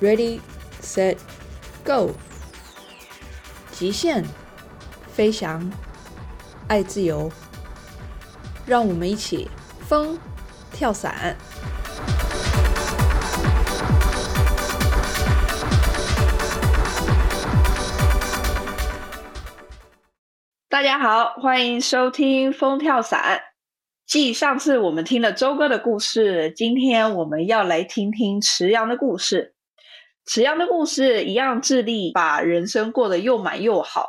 ，Ready, Set, Go！极限飞翔，爱自由，让我们一起风跳伞。大家好，欢迎收听风跳伞。继上次我们听了周哥的故事，今天我们要来听听池阳的故事。池阳的故事一样致力把人生过得又满又好，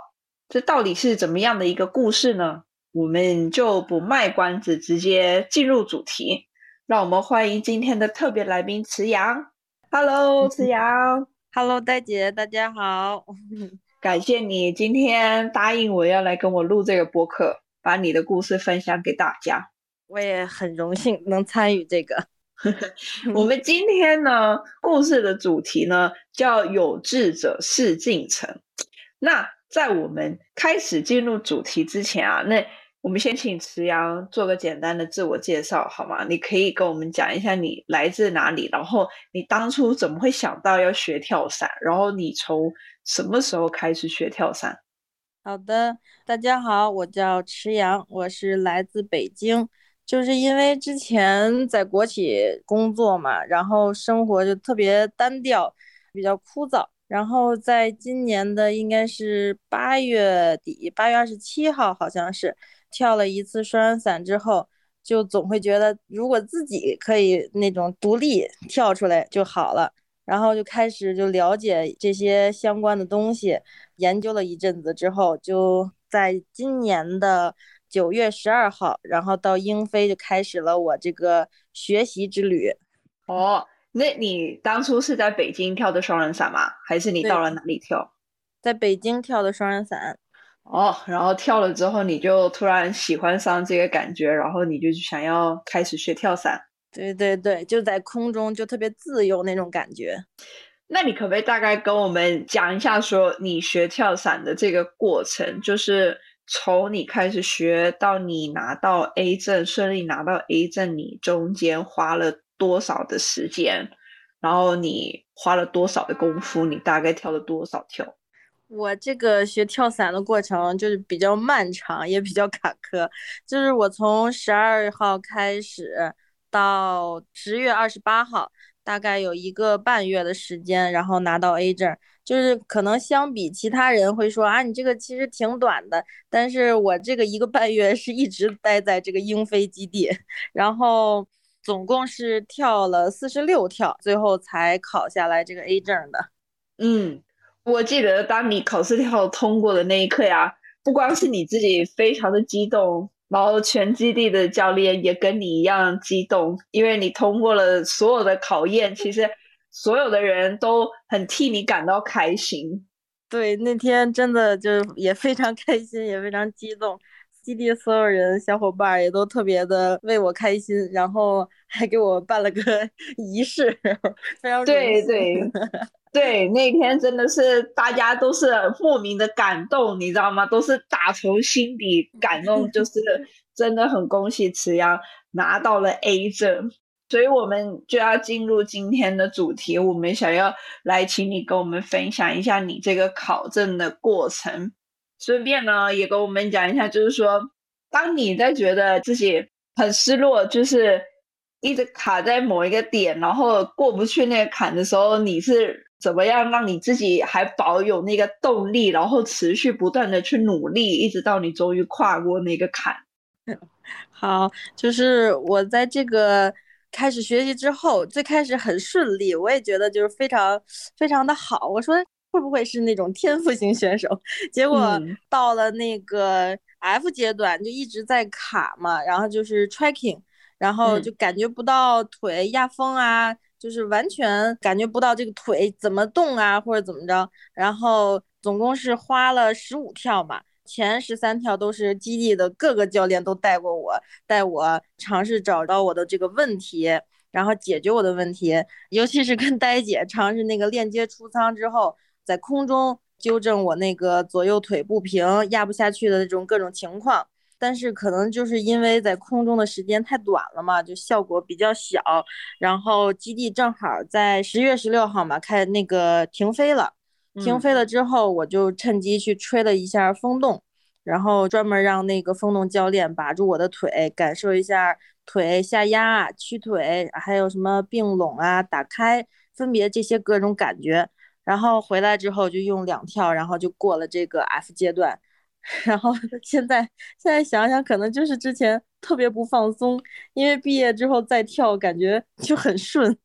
这到底是怎么样的一个故事呢？我们就不卖关子，直接进入主题。让我们欢迎今天的特别来宾池阳。Hello，池阳。Hello，戴姐，大家好。感谢你今天答应我要来跟我录这个播客，把你的故事分享给大家。我也很荣幸能参与这个。我们今天呢，故事的主题呢叫“有志者事竟成”。那在我们开始进入主题之前啊，那我们先请池阳做个简单的自我介绍，好吗？你可以跟我们讲一下你来自哪里，然后你当初怎么会想到要学跳伞，然后你从什么时候开始学跳伞？好的，大家好，我叫池阳，我是来自北京。就是因为之前在国企工作嘛，然后生活就特别单调，比较枯燥。然后在今年的应该是八月底，八月二十七号，好像是跳了一次双人伞之后，就总会觉得如果自己可以那种独立跳出来就好了。然后就开始就了解这些相关的东西，研究了一阵子之后，就在今年的。九月十二号，然后到英飞就开始了我这个学习之旅。哦，那你当初是在北京跳的双人伞吗？还是你到了哪里跳？在北京跳的双人伞。哦，然后跳了之后，你就突然喜欢上这个感觉，然后你就想要开始学跳伞。对对对，就在空中就特别自由那种感觉。那你可不可以大概跟我们讲一下，说你学跳伞的这个过程，就是？从你开始学到你拿到 A 证，顺利拿到 A 证，你中间花了多少的时间？然后你花了多少的功夫？你大概跳了多少跳？我这个学跳伞的过程就是比较漫长，也比较坎坷。就是我从十二号开始到十月二十八号，大概有一个半月的时间，然后拿到 A 证。就是可能相比其他人会说啊，你这个其实挺短的，但是我这个一个半月是一直待在这个英飞基地，然后总共是跳了四十六跳，最后才考下来这个 A 证的。嗯，我记得当你考试跳通过的那一刻呀，不光是你自己非常的激动，然后全基地的教练也跟你一样激动，因为你通过了所有的考验，其实。所有的人都很替你感到开心，对，那天真的就也非常开心，也非常激动。基地所有人、小伙伴也都特别的为我开心，然后还给我办了个 仪式，非常对对 对，那天真的是大家都是莫名的感动，你知道吗？都是打从心底感动，就是 真的很恭喜池阳拿到了 A 证。所以我们就要进入今天的主题。我们想要来请你跟我们分享一下你这个考证的过程，顺便呢也跟我们讲一下，就是说，当你在觉得自己很失落，就是一直卡在某一个点，然后过不去那个坎的时候，你是怎么样让你自己还保有那个动力，然后持续不断的去努力，一直到你终于跨过那个坎？好，就是我在这个。开始学习之后，最开始很顺利，我也觉得就是非常非常的好。我说会不会是那种天赋型选手？结果到了那个 F 阶段就一直在卡嘛，然后就是 tracking，然后就感觉不到腿压风啊，就是完全感觉不到这个腿怎么动啊，或者怎么着。然后总共是花了十五跳嘛。前十三跳都是基地的各个教练都带过我，带我尝试找到我的这个问题，然后解决我的问题。尤其是跟呆姐尝试那个链接出舱之后，在空中纠正我那个左右腿不平、压不下去的那种各种情况。但是可能就是因为在空中的时间太短了嘛，就效果比较小。然后基地正好在十月十六号嘛，开那个停飞了。停飞了之后，我就趁机去吹了一下风洞，然后专门让那个风洞教练把住我的腿，感受一下腿下压、屈腿，还有什么并拢啊、打开，分别这些各种感觉。然后回来之后就用两跳，然后就过了这个 F 阶段。然后现在现在想想，可能就是之前特别不放松，因为毕业之后再跳，感觉就很顺。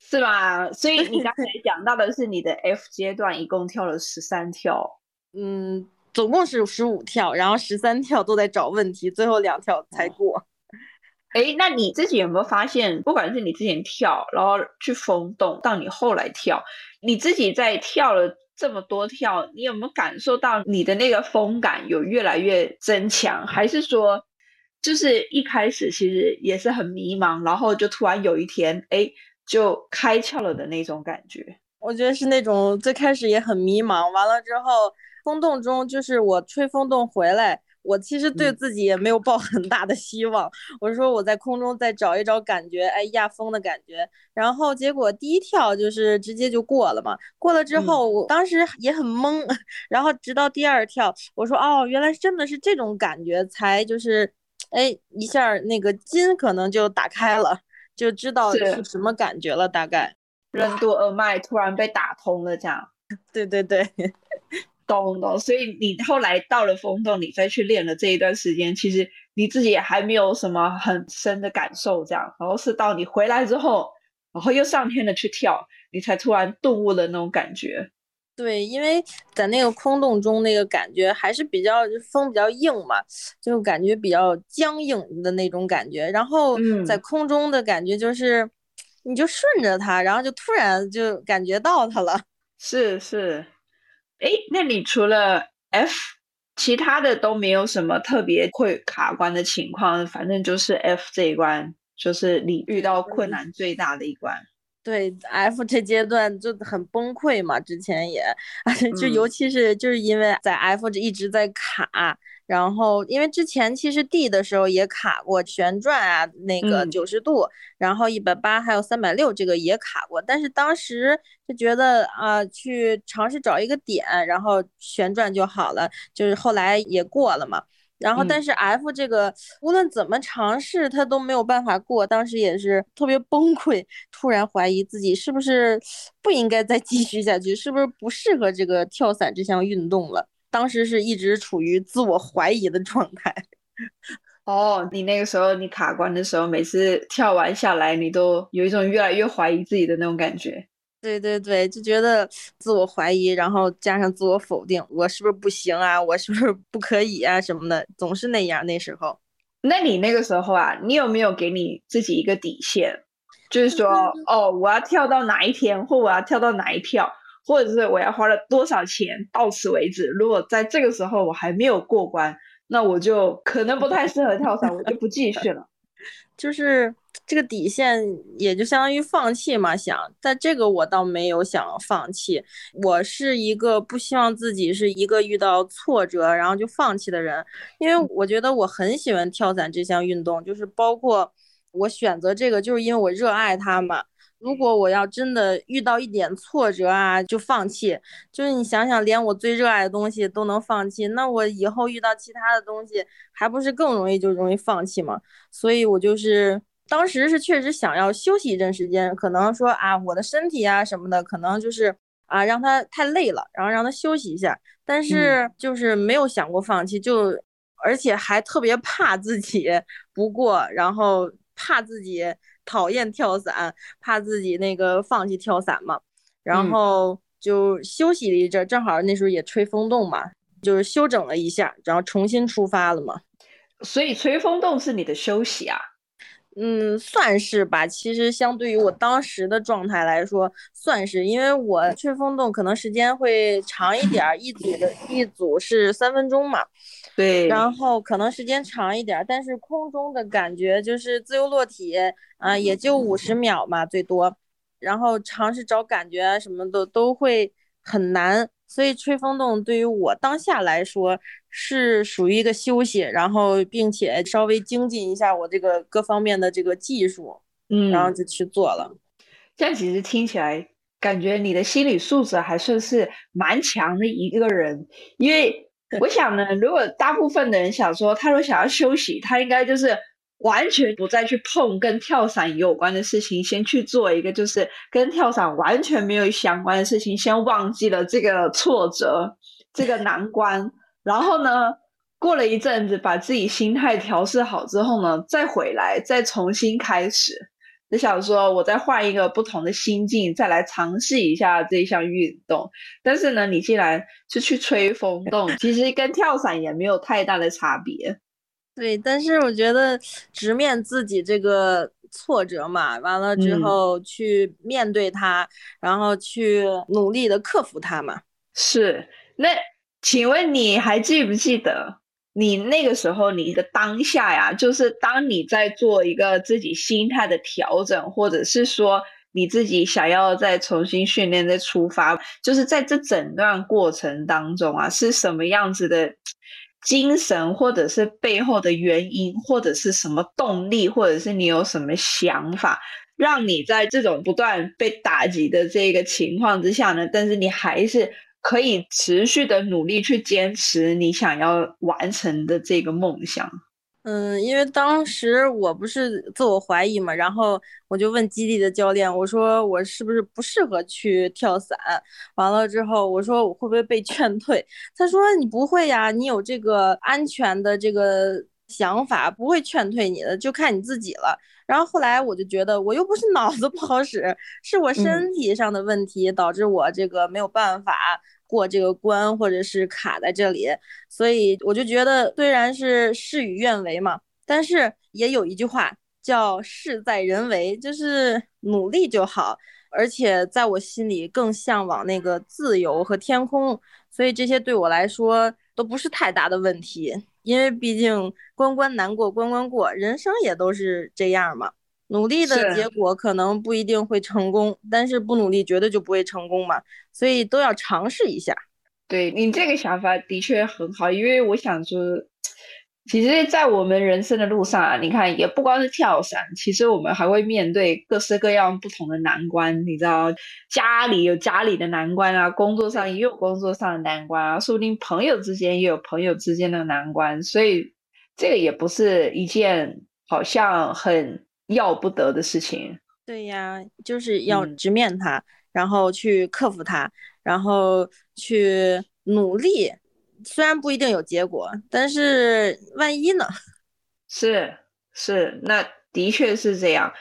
是吧？所以你刚才讲到的是你的 F 阶段，一共跳了十三跳，嗯，总共是十五跳，然后十三跳都在找问题，最后两跳才过。哎，那你自己有没有发现，不管是你之前跳，然后去风洞，到你后来跳，你自己在跳了这么多跳，你有没有感受到你的那个风感有越来越增强，还是说，就是一开始其实也是很迷茫，然后就突然有一天，哎。就开窍了的那种感觉，我觉得是那种最开始也很迷茫，完了之后风洞中就是我吹风洞回来，我其实对自己也没有抱很大的希望，我说我在空中再找一找感觉，哎压风的感觉，然后结果第一跳就是直接就过了嘛，过了之后我当时也很懵，然后直到第二跳，我说哦原来真的是这种感觉，才就是哎一下那个筋可能就打开了。就知道是什么感觉了，大概任督二脉突然被打通了，这样。对对对，懂懂。所以你后来到了风洞，你再去练了这一段时间，其实你自己也还没有什么很深的感受，这样。然后是到你回来之后，然后又上天的去跳，你才突然顿悟的那种感觉。对，因为在那个空洞中，那个感觉还是比较风比较硬嘛，就感觉比较僵硬的那种感觉。然后在空中的感觉就是，你就顺着它，然后就突然就感觉到它了。是 是，哎，那你除了 F，其他的都没有什么特别会卡关的情况，反正就是 F 这一关，就是你遇到困难最大的一关。对 F 这阶段就很崩溃嘛，之前也，就尤其是就是因为在 F 这一直在卡，然后因为之前其实 D 的时候也卡过旋转啊，那个九十度，然后一百八还有三百六这个也卡过，但是当时就觉得啊，去尝试找一个点，然后旋转就好了，就是后来也过了嘛。然后，但是 F 这个无论怎么尝试，他都没有办法过。当时也是特别崩溃，突然怀疑自己是不是不应该再继续下去，是不是不适合这个跳伞这项运动了。当时是一直处于自我怀疑的状态。哦，你那个时候你卡关的时候，每次跳完下来，你都有一种越来越怀疑自己的那种感觉。对对对，就觉得自我怀疑，然后加上自我否定，我是不是不行啊？我是不是不可以啊？什么的，总是那样。那时候，那你那个时候啊，你有没有给你自己一个底线？就是说，哦，我要跳到哪一天，或我要跳到哪一跳，或者是我要花了多少钱，到此为止。如果在这个时候我还没有过关，那我就可能不太适合跳伞，我就不继续了。就是这个底线，也就相当于放弃嘛。想，但这个我倒没有想放弃。我是一个不希望自己是一个遇到挫折然后就放弃的人，因为我觉得我很喜欢跳伞这项运动，就是包括我选择这个，就是因为我热爱它嘛。如果我要真的遇到一点挫折啊，就放弃，就是你想想，连我最热爱的东西都能放弃，那我以后遇到其他的东西，还不是更容易就容易放弃吗？所以我就是当时是确实想要休息一阵时间，可能说啊，我的身体啊什么的，可能就是啊让他太累了，然后让他休息一下，但是就是没有想过放弃，就而且还特别怕自己不过，然后怕自己。讨厌跳伞，怕自己那个放弃跳伞嘛，然后就休息了一阵，正好那时候也吹风洞嘛，就是休整了一下，然后重新出发了嘛。所以吹风洞是你的休息啊？嗯，算是吧。其实相对于我当时的状态来说，算是，因为我吹风洞可能时间会长一点，一组的一组是三分钟嘛。对，然后可能时间长一点，但是空中的感觉就是自由落体啊，也就五十秒嘛最多，然后尝试找感觉啊什么的都会很难，所以吹风洞对于我当下来说是属于一个休息，然后并且稍微精进一下我这个各方面的这个技术，嗯，然后就去做了。这样其实听起来感觉你的心理素质还算是蛮强的一个人，因为我想呢，如果大部分的人想说他说想要休息，他应该就是。完全不再去碰跟跳伞有关的事情，先去做一个就是跟跳伞完全没有相关的事情，先忘记了这个挫折、这个难关，然后呢，过了一阵子，把自己心态调试好之后呢，再回来，再重新开始。就想说，我再换一个不同的心境，再来尝试一下这项运动。但是呢，你既然是去吹风洞，其实跟跳伞也没有太大的差别。对，但是我觉得直面自己这个挫折嘛，完了之后去面对它，然后去努力的克服它嘛。是，那请问你还记不记得你那个时候你的当下呀？就是当你在做一个自己心态的调整，或者是说你自己想要再重新训练、再出发，就是在这整段过程当中啊，是什么样子的？精神，或者是背后的原因，或者是什么动力，或者是你有什么想法，让你在这种不断被打击的这个情况之下呢？但是你还是可以持续的努力去坚持你想要完成的这个梦想。嗯，因为当时我不是自我怀疑嘛，然后我就问基地的教练，我说我是不是不适合去跳伞？完了之后，我说我会不会被劝退？他说你不会呀，你有这个安全的这个想法，不会劝退你的，就看你自己了。然后后来我就觉得，我又不是脑子不好使，是我身体上的问题导致我这个没有办法。过这个关，或者是卡在这里，所以我就觉得，虽然是事与愿违嘛，但是也有一句话叫“事在人为”，就是努力就好。而且在我心里更向往那个自由和天空，所以这些对我来说都不是太大的问题。因为毕竟关关难过关关过，人生也都是这样嘛。努力的结果可能不一定会成功，但是不努力绝对就不会成功嘛，所以都要尝试一下。对你这个想法的确很好，因为我想说，其实，在我们人生的路上啊，你看，也不光是跳伞，其实我们还会面对各式各样不同的难关。你知道，家里有家里的难关啊，工作上也有工作上的难关啊，说不定朋友之间也有朋友之间的难关，所以这个也不是一件好像很。要不得的事情，对呀，就是要直面它，然后去克服它，然后去努力。虽然不一定有结果，但是万一呢？是是，那的确是这样。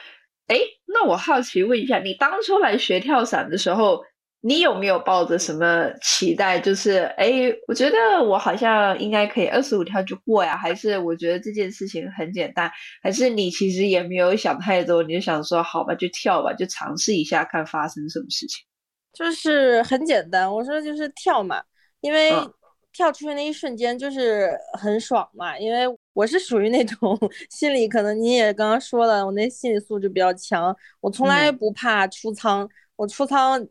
哎，那我好奇问一下，你当初来学跳伞的时候？你有没有抱着什么期待？就是，哎，我觉得我好像应该可以二十五跳就过呀？还是我觉得这件事情很简单？还是你其实也没有想太多，你就想说，好吧，就跳吧，就尝试一下，看发生什么事情？就是很简单，我说就是跳嘛，因为跳出去那一瞬间就是很爽嘛。因为我是属于那种心理，可能你也刚刚说了，我那心理素质比较强，我从来不怕出舱。我出舱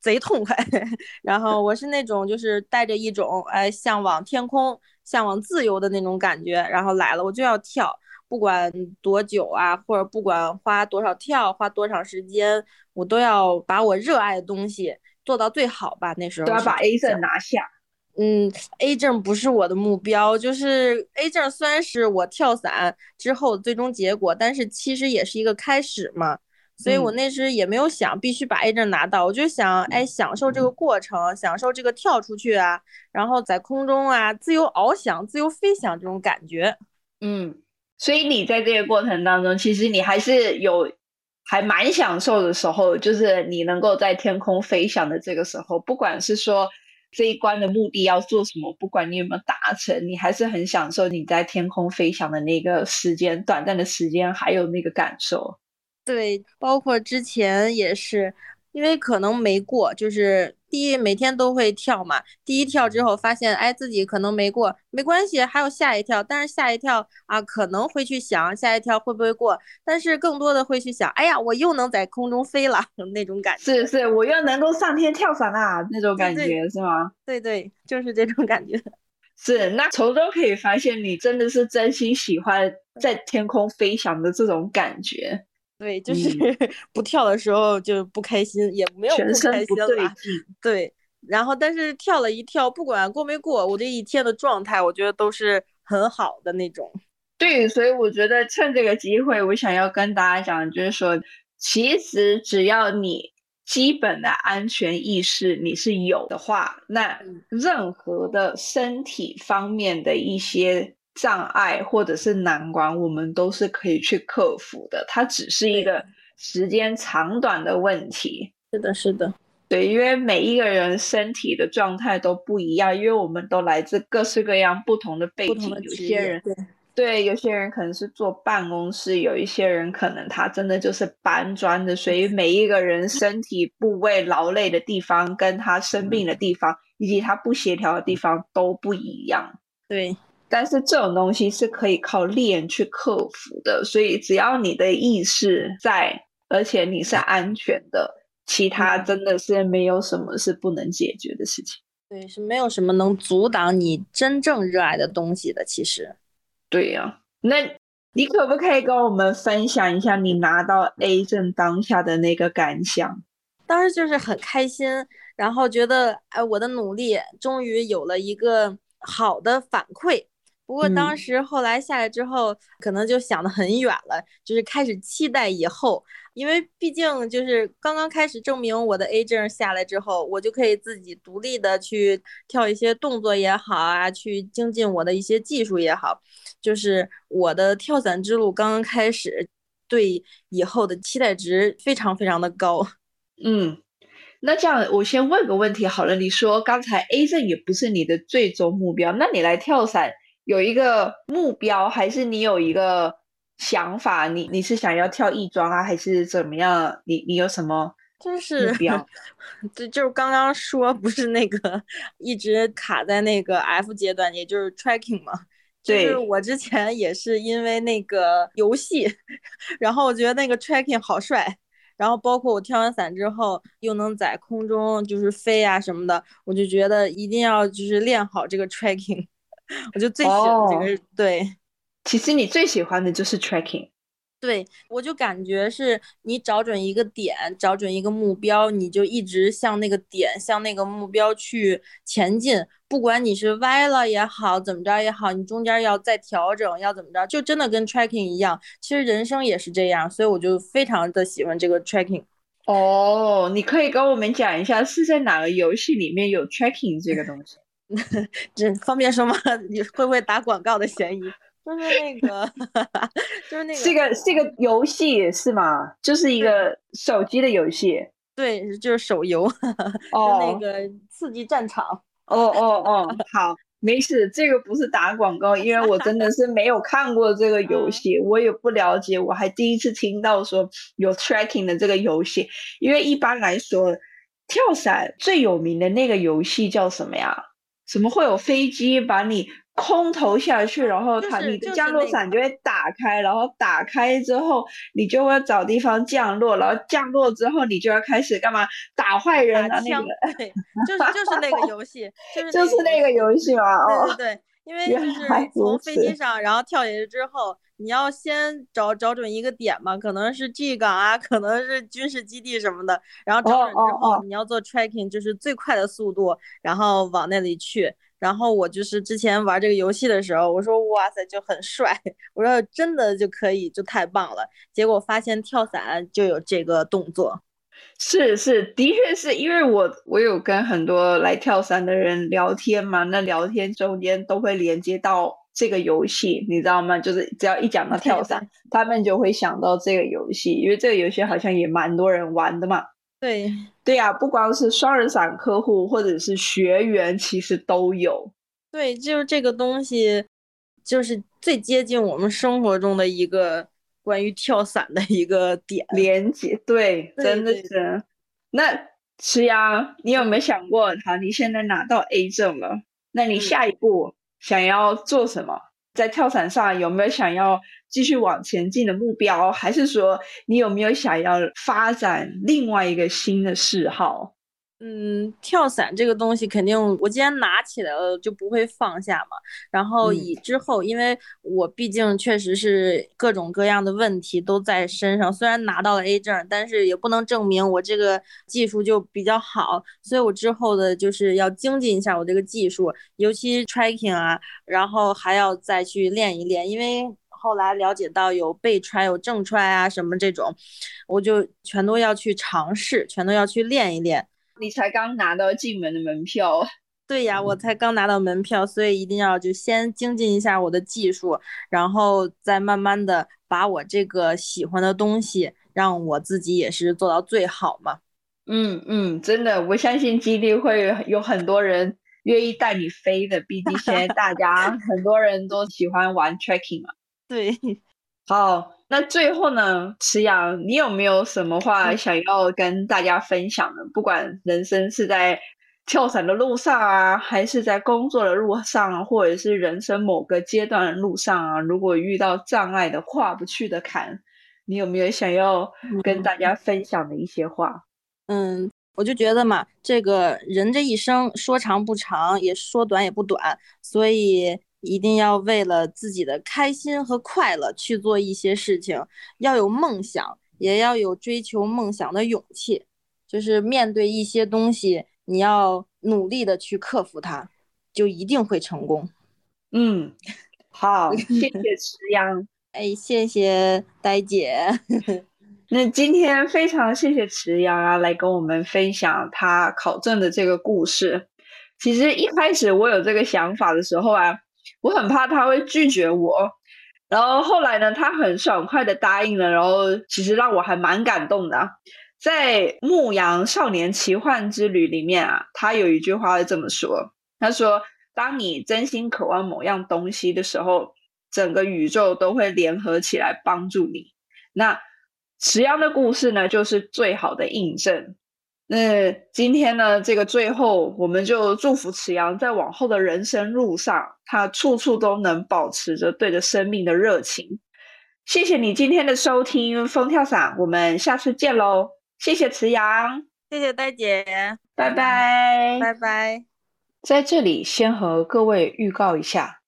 贼痛快，然后我是那种就是带着一种哎向往天空、向往自由的那种感觉，然后来了我就要跳，不管多久啊，或者不管花多少跳、花多长时间，我都要把我热爱的东西做到最好吧。那时候都要把 A 证拿下。嗯，A 证不是我的目标，就是 A 证虽然是我跳伞之后最终结果，但是其实也是一个开始嘛。所以我那时也没有想必须把 A 证拿到，我就想，哎，享受这个过程，享受这个跳出去啊，然后在空中啊自由翱翔、自由飞翔这种感觉。嗯，所以你在这个过程当中，其实你还是有还蛮享受的时候，就是你能够在天空飞翔的这个时候，不管是说这一关的目的要做什么，不管你有没有达成，你还是很享受你在天空飞翔的那个时间、短暂的时间，还有那个感受。对，包括之前也是，因为可能没过，就是第一每天都会跳嘛，第一跳之后发现，哎，自己可能没过，没关系，还有下一跳。但是下一跳啊，可能会去想下一跳会不会过，但是更多的会去想，哎呀，我又能在空中飞了 那种感觉。是是，我又能够上天跳伞啊，那种感觉是吗？对对，就是这种感觉。是，那从中可以发现，你真的是真心喜欢在天空飞翔的这种感觉。对，就是 不跳的时候就不开心，也没有不开心了。对，然后但是跳了一跳，不管过没过，我这一天的状态，我觉得都是很好的那种。对，所以我觉得趁这个机会，我想要跟大家讲，就是说，其实只要你基本的安全意识你是有的话，那任何的身体方面的一些。障碍或者是难关，我们都是可以去克服的。它只是一个时间长短的问题。是的，是的，对，因为每一个人身体的状态都不一样，因为我们都来自各式各样不同的背景。有些人对，有些人可能是坐办公室，有一些人可能他真的就是搬砖的。所以每一个人身体部位劳累的地方，跟他生病的地方，以及他不协调的地方都不一样。对。但是这种东西是可以靠练去克服的，所以只要你的意识在，而且你是安全的，其他真的是没有什么是不能解决的事情。对，是没有什么能阻挡你真正热爱的东西的。其实，对呀，那你可不可以跟我们分享一下你拿到 A 证当下的那个感想？当时就是很开心，然后觉得哎，我的努力终于有了一个好的反馈。不过当时后来下来之后，可能就想的很远了，就是开始期待以后，因为毕竟就是刚刚开始证明我的 A 证下来之后，我就可以自己独立的去跳一些动作也好啊，去精进我的一些技术也好，就是我的跳伞之路刚刚开始，对以后的期待值非常非常的高。嗯，那这样我先问个问题好了，你说刚才 A 证也不是你的最终目标，那你来跳伞？有一个目标，还是你有一个想法？你你是想要跳翼装啊，还是怎么样？你你有什么就是目标？就就是刚刚说不是那个一直卡在那个 F 阶段，也就是 tracking 嘛。就是，我之前也是因为那个游戏，然后我觉得那个 tracking 好帅，然后包括我跳完伞之后又能在空中就是飞啊什么的，我就觉得一定要就是练好这个 tracking。我就最喜欢这个，对。其实你最喜欢的就是 tracking，对我就感觉是你找准一个点，找准一个目标，你就一直向那个点，向那个目标去前进。不管你是歪了也好，怎么着也好，你中间要再调整，要怎么着，就真的跟 tracking 一样。其实人生也是这样，所以我就非常的喜欢这个 tracking。哦，你可以跟我们讲一下是在哪个游戏里面有 tracking 这个东西？这方便说吗？你会不会打广告的嫌疑？就是那个，就是那个，是个是个游戏是吗？就是一个手机的游戏。对，就是手游。哦。那个刺激战场。哦哦哦，好，没事，这个不是打广告，因为我真的是没有看过这个游戏，我也不了解，我还第一次听到说有 tracking 的这个游戏。因为一般来说，跳伞最有名的那个游戏叫什么呀？怎么会有飞机把你空投下去，然后它你的降落伞就会打开，然后打开之后你就会找地方降落，然后降落之后你就要开始干嘛打坏人啊？那个对，就是就是那个游戏，就是 就是那个游戏嘛。对对对，因为就是从飞机上然后跳下去之后，你要先找找准一个点嘛，可能是 G 港啊，可能是军事基地什么的，然后找准之后你要做 tracking，就是最快的速度，然后往那里去。然后我就是之前玩这个游戏的时候，我说哇塞就很帅，我说真的就可以就太棒了。结果发现跳伞就有这个动作，是是，的确是因为我我有跟很多来跳伞的人聊天嘛，那聊天中间都会连接到这个游戏，你知道吗？就是只要一讲到跳伞，他们就会想到这个游戏，因为这个游戏好像也蛮多人玩的嘛。对对呀，不光是双人伞客户或者是学员，其实都有。对，就是这个东西，就是最接近我们生活中的一个关于跳伞的一个点连接。对，真的是。那吃呀，你有没有想过，好，你现在拿到 A 证了，那你下一步想要做什么？在跳伞上有没有想要继续往前进的目标？还是说你有没有想要发展另外一个新的嗜好？嗯，跳伞这个东西肯定，我既然拿起来了，就不会放下嘛。然后以之后，因为我毕竟确实是各种各样的问题都在身上，虽然拿到了 A 证，但是也不能证明我这个技术就比较好。所以我之后的就是要精进一下我这个技术，尤其 tracking 啊，然后还要再去练一练，因为后来了解到有背揣、有正揣啊什么这种，我就全都要去尝试，全都要去练一练。你才刚拿到进门的门票，对呀，我才刚拿到门票，所以一定要就先精进一下我的技术，然后再慢慢的把我这个喜欢的东西，让我自己也是做到最好嘛。嗯嗯，真的，我相信基地会有很多人愿意带你飞的，毕竟现在大家 很多人都喜欢玩 tracking 嘛。对，好。那最后呢，池阳，你有没有什么话想要跟大家分享呢？不管人生是在跳伞的路上啊，还是在工作的路上，或者是人生某个阶段的路上啊，如果遇到障碍的跨不去的坎，你有没有想要跟大家分享的一些话？嗯，我就觉得嘛，这个人这一生说长不长，也说短也不短，所以。一定要为了自己的开心和快乐去做一些事情，要有梦想，也要有追求梦想的勇气。就是面对一些东西，你要努力的去克服它，就一定会成功。嗯，好，谢谢池阳，哎，谢谢呆姐。那今天非常谢谢池阳啊，来跟我们分享他考证的这个故事。其实一开始我有这个想法的时候啊。我很怕他会拒绝我，然后后来呢，他很爽快的答应了，然后其实让我还蛮感动的。在《牧羊少年奇幻之旅》里面啊，他有一句话是这么说：“他说，当你真心渴望某样东西的时候，整个宇宙都会联合起来帮助你。”那池阳的故事呢，就是最好的印证。那今天呢，这个最后，我们就祝福池阳在往后的人生路上，他处处都能保持着对着生命的热情。谢谢你今天的收听，风跳伞，我们下次见喽！谢谢池阳，谢谢戴姐，拜拜，拜拜。在这里先和各位预告一下，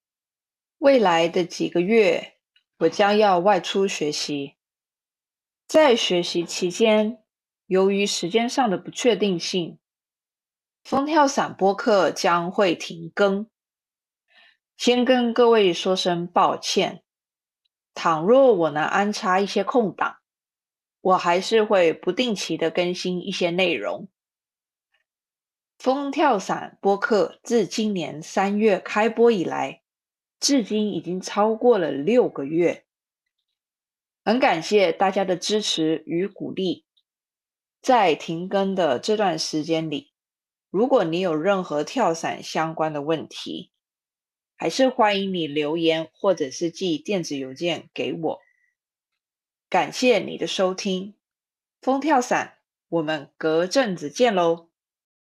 未来的几个月，我将要外出学习，在学习期间。由于时间上的不确定性，风跳伞播客将会停更。先跟各位说声抱歉。倘若我能安插一些空档，我还是会不定期的更新一些内容。风跳伞播客自今年三月开播以来，至今已经超过了六个月。很感谢大家的支持与鼓励。在停更的这段时间里，如果你有任何跳伞相关的问题，还是欢迎你留言或者是寄电子邮件给我。感谢你的收听，风跳伞，我们隔阵子见喽。